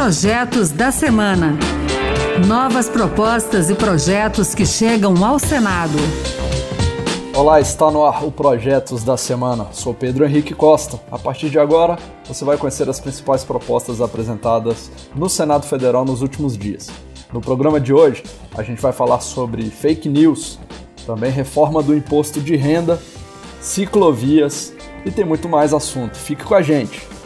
Projetos da Semana. Novas propostas e projetos que chegam ao Senado. Olá, está no ar o Projetos da Semana. Sou Pedro Henrique Costa. A partir de agora, você vai conhecer as principais propostas apresentadas no Senado Federal nos últimos dias. No programa de hoje, a gente vai falar sobre fake news, também reforma do imposto de renda, ciclovias e tem muito mais assunto. Fique com a gente.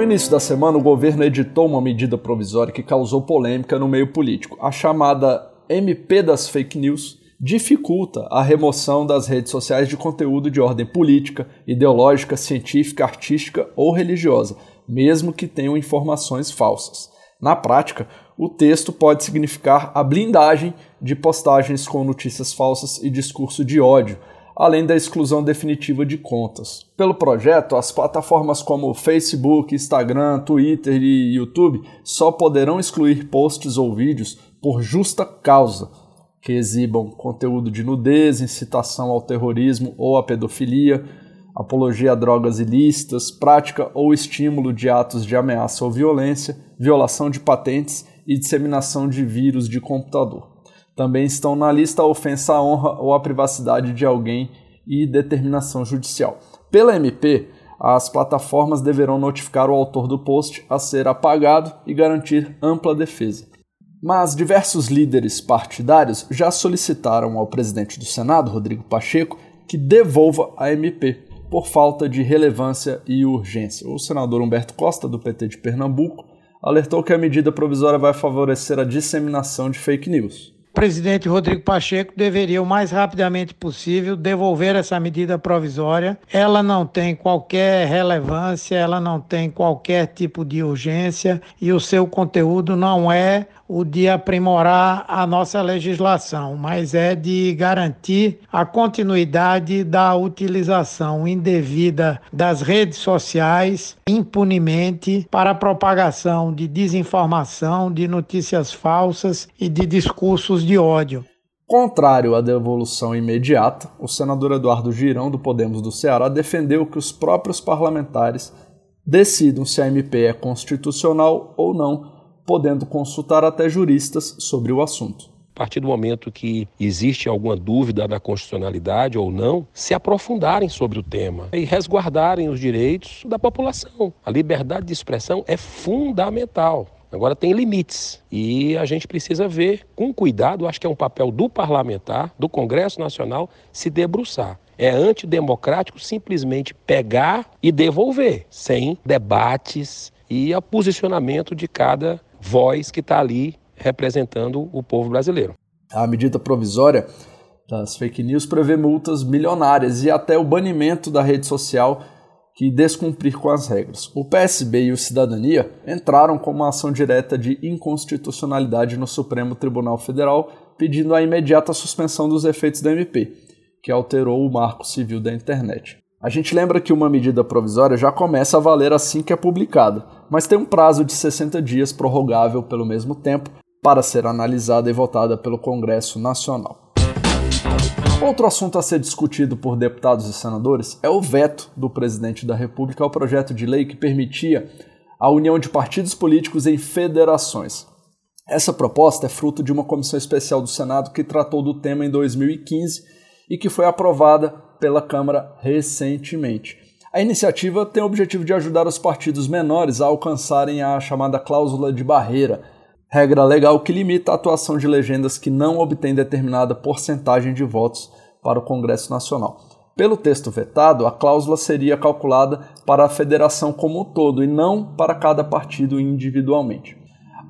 No início da semana, o governo editou uma medida provisória que causou polêmica no meio político. A chamada MP das Fake News dificulta a remoção das redes sociais de conteúdo de ordem política, ideológica, científica, artística ou religiosa, mesmo que tenham informações falsas. Na prática, o texto pode significar a blindagem de postagens com notícias falsas e discurso de ódio, além da exclusão definitiva de contas. Pelo projeto, as plataformas como Facebook, Instagram, Twitter e YouTube só poderão excluir posts ou vídeos por justa causa, que exibam conteúdo de nudez, incitação ao terrorismo ou à pedofilia, apologia a drogas ilícitas, prática ou estímulo de atos de ameaça ou violência, violação de patentes e disseminação de vírus de computador. Também estão na lista a ofensa à honra ou à privacidade de alguém e determinação judicial. Pela MP, as plataformas deverão notificar o autor do post a ser apagado e garantir ampla defesa. Mas diversos líderes partidários já solicitaram ao presidente do Senado, Rodrigo Pacheco, que devolva a MP por falta de relevância e urgência. O senador Humberto Costa, do PT de Pernambuco, alertou que a medida provisória vai favorecer a disseminação de fake news presidente Rodrigo Pacheco deveria, o mais rapidamente possível, devolver essa medida provisória. Ela não tem qualquer relevância, ela não tem qualquer tipo de urgência e o seu conteúdo não é o de aprimorar a nossa legislação, mas é de garantir a continuidade da utilização indevida das redes sociais impunemente para a propagação de desinformação, de notícias falsas e de discursos de ódio. Contrário à devolução imediata, o senador Eduardo Girão, do Podemos do Ceará, defendeu que os próprios parlamentares decidam se a MP é constitucional ou não podendo consultar até juristas sobre o assunto. A partir do momento que existe alguma dúvida da constitucionalidade ou não, se aprofundarem sobre o tema e resguardarem os direitos da população. A liberdade de expressão é fundamental. Agora tem limites e a gente precisa ver com cuidado, acho que é um papel do parlamentar, do Congresso Nacional, se debruçar. É antidemocrático simplesmente pegar e devolver, sem debates e a posicionamento de cada voz que está ali representando o povo brasileiro. A medida provisória das fake news prevê multas milionárias e até o banimento da rede social que descumprir com as regras. O PSB e o Cidadania entraram com uma ação direta de inconstitucionalidade no Supremo Tribunal Federal, pedindo a imediata suspensão dos efeitos da MP, que alterou o marco civil da internet. A gente lembra que uma medida provisória já começa a valer assim que é publicada, mas tem um prazo de 60 dias prorrogável pelo mesmo tempo para ser analisada e votada pelo Congresso Nacional. Outro assunto a ser discutido por deputados e senadores é o veto do presidente da República ao projeto de lei que permitia a união de partidos políticos em federações. Essa proposta é fruto de uma comissão especial do Senado que tratou do tema em 2015 e que foi aprovada pela Câmara recentemente. A iniciativa tem o objetivo de ajudar os partidos menores a alcançarem a chamada cláusula de barreira, regra legal que limita a atuação de legendas que não obtêm determinada porcentagem de votos para o Congresso Nacional. Pelo texto vetado, a cláusula seria calculada para a federação como um todo e não para cada partido individualmente.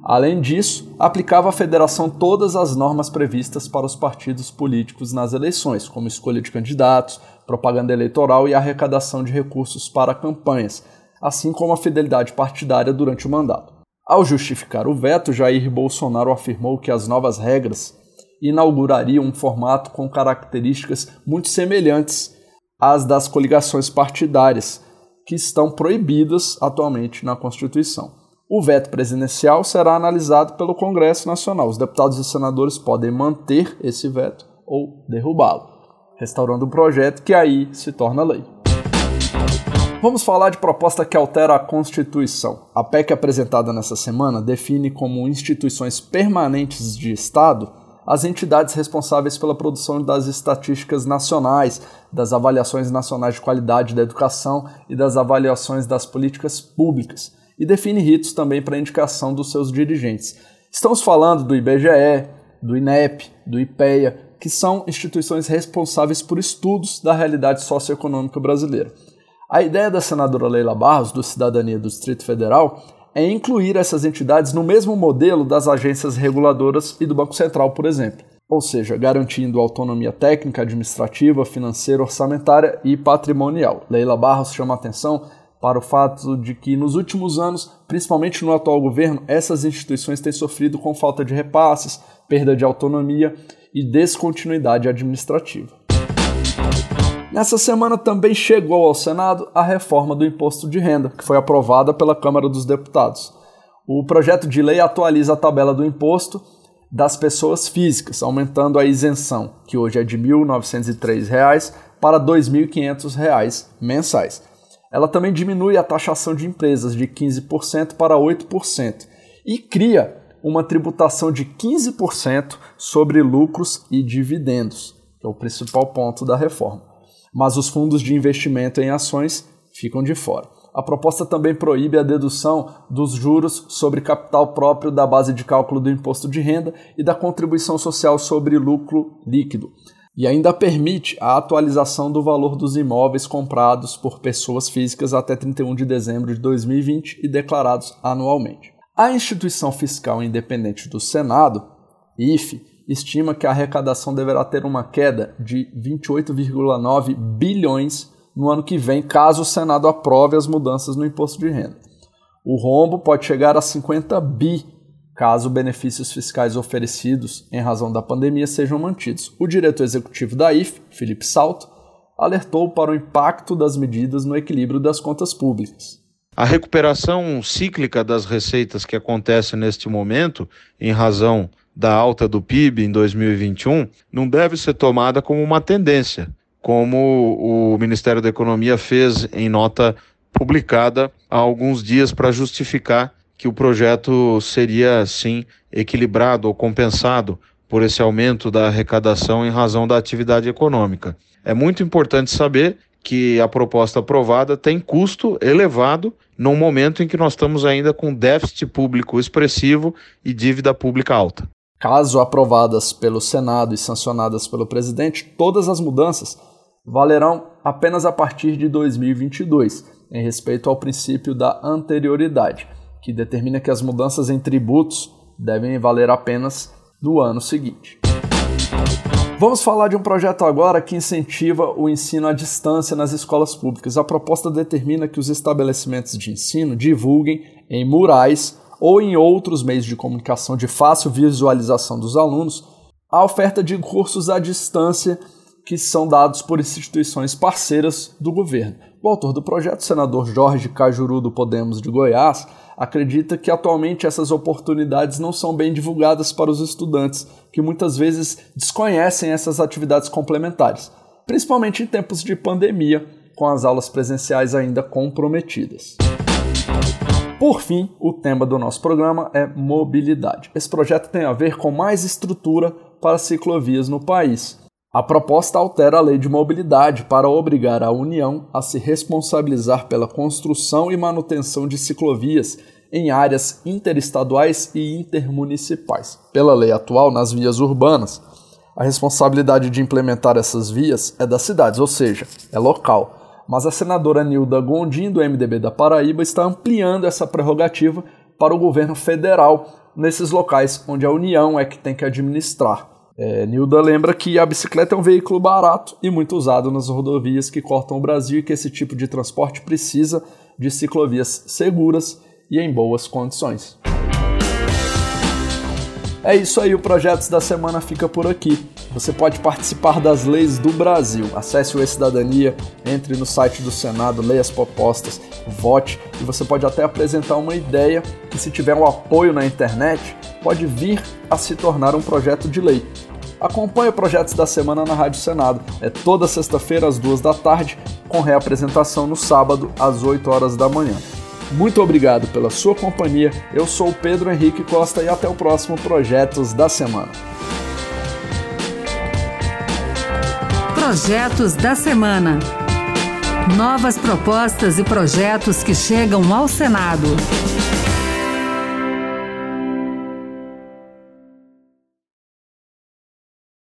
Além disso, aplicava à federação todas as normas previstas para os partidos políticos nas eleições, como escolha de candidatos, propaganda eleitoral e arrecadação de recursos para campanhas, assim como a fidelidade partidária durante o mandato. Ao justificar o veto, Jair Bolsonaro afirmou que as novas regras inaugurariam um formato com características muito semelhantes às das coligações partidárias, que estão proibidas atualmente na Constituição. O veto presidencial será analisado pelo Congresso Nacional. Os deputados e senadores podem manter esse veto ou derrubá-lo. restaurando o projeto que aí se torna lei. Vamos falar de proposta que altera a Constituição. A PEC apresentada nessa semana define como instituições permanentes de Estado as entidades responsáveis pela produção das estatísticas nacionais, das avaliações nacionais de qualidade da educação e das avaliações das políticas públicas, e define ritos também para a indicação dos seus dirigentes. Estamos falando do IBGE, do INEP, do IPEA, que são instituições responsáveis por estudos da realidade socioeconômica brasileira. A ideia da senadora Leila Barros, do Cidadania do Distrito Federal, é incluir essas entidades no mesmo modelo das agências reguladoras e do Banco Central, por exemplo. Ou seja, garantindo autonomia técnica, administrativa, financeira, orçamentária e patrimonial. Leila Barros chama atenção para o fato de que nos últimos anos, principalmente no atual governo, essas instituições têm sofrido com falta de repasses, perda de autonomia e descontinuidade administrativa. Nessa semana também chegou ao Senado a reforma do imposto de renda, que foi aprovada pela Câmara dos Deputados. O projeto de lei atualiza a tabela do imposto das pessoas físicas, aumentando a isenção, que hoje é de R$ 1.903, para R$ 2.500 mensais. Ela também diminui a taxação de empresas de 15% para 8% e cria uma tributação de 15% sobre lucros e dividendos, que é o principal ponto da reforma mas os fundos de investimento em ações ficam de fora. A proposta também proíbe a dedução dos juros sobre capital próprio da base de cálculo do imposto de renda e da contribuição social sobre lucro líquido. E ainda permite a atualização do valor dos imóveis comprados por pessoas físicas até 31 de dezembro de 2020 e declarados anualmente. A instituição fiscal independente do Senado, IFE, estima que a arrecadação deverá ter uma queda de 28,9 bilhões no ano que vem, caso o Senado aprove as mudanças no imposto de renda. O rombo pode chegar a 50 bi caso benefícios fiscais oferecidos em razão da pandemia sejam mantidos. O diretor executivo da IF, Felipe Salto, alertou para o impacto das medidas no equilíbrio das contas públicas. A recuperação cíclica das receitas que acontece neste momento, em razão da alta do PIB em 2021 não deve ser tomada como uma tendência, como o Ministério da Economia fez em nota publicada há alguns dias para justificar que o projeto seria, sim, equilibrado ou compensado por esse aumento da arrecadação em razão da atividade econômica. É muito importante saber que a proposta aprovada tem custo elevado num momento em que nós estamos ainda com déficit público expressivo e dívida pública alta. Caso aprovadas pelo Senado e sancionadas pelo presidente, todas as mudanças valerão apenas a partir de 2022, em respeito ao princípio da anterioridade, que determina que as mudanças em tributos devem valer apenas do ano seguinte. Vamos falar de um projeto agora que incentiva o ensino à distância nas escolas públicas. A proposta determina que os estabelecimentos de ensino divulguem em murais ou em outros meios de comunicação de fácil visualização dos alunos, a oferta de cursos à distância que são dados por instituições parceiras do governo. O autor do projeto, o senador Jorge Cajuru do Podemos de Goiás, acredita que atualmente essas oportunidades não são bem divulgadas para os estudantes, que muitas vezes desconhecem essas atividades complementares, principalmente em tempos de pandemia, com as aulas presenciais ainda comprometidas. Por fim, o tema do nosso programa é mobilidade. Esse projeto tem a ver com mais estrutura para ciclovias no país. A proposta altera a lei de mobilidade para obrigar a União a se responsabilizar pela construção e manutenção de ciclovias em áreas interestaduais e intermunicipais. Pela lei atual, nas vias urbanas, a responsabilidade de implementar essas vias é das cidades, ou seja, é local mas a senadora Nilda Gondim, do MDB da Paraíba, está ampliando essa prerrogativa para o governo federal nesses locais onde a União é que tem que administrar. É, Nilda lembra que a bicicleta é um veículo barato e muito usado nas rodovias que cortam o Brasil e que esse tipo de transporte precisa de ciclovias seguras e em boas condições. É isso aí, o Projetos da Semana fica por aqui. Você pode participar das leis do Brasil. Acesse o E-Cidadania, entre no site do Senado, leia as propostas, vote e você pode até apresentar uma ideia que, se tiver um apoio na internet, pode vir a se tornar um projeto de lei. Acompanhe o Projetos da Semana na Rádio Senado. É toda sexta-feira às duas da tarde, com reapresentação no sábado às 8 horas da manhã. Muito obrigado pela sua companhia. Eu sou Pedro Henrique Costa e até o próximo Projetos da Semana. Projetos da Semana. Novas propostas e projetos que chegam ao Senado.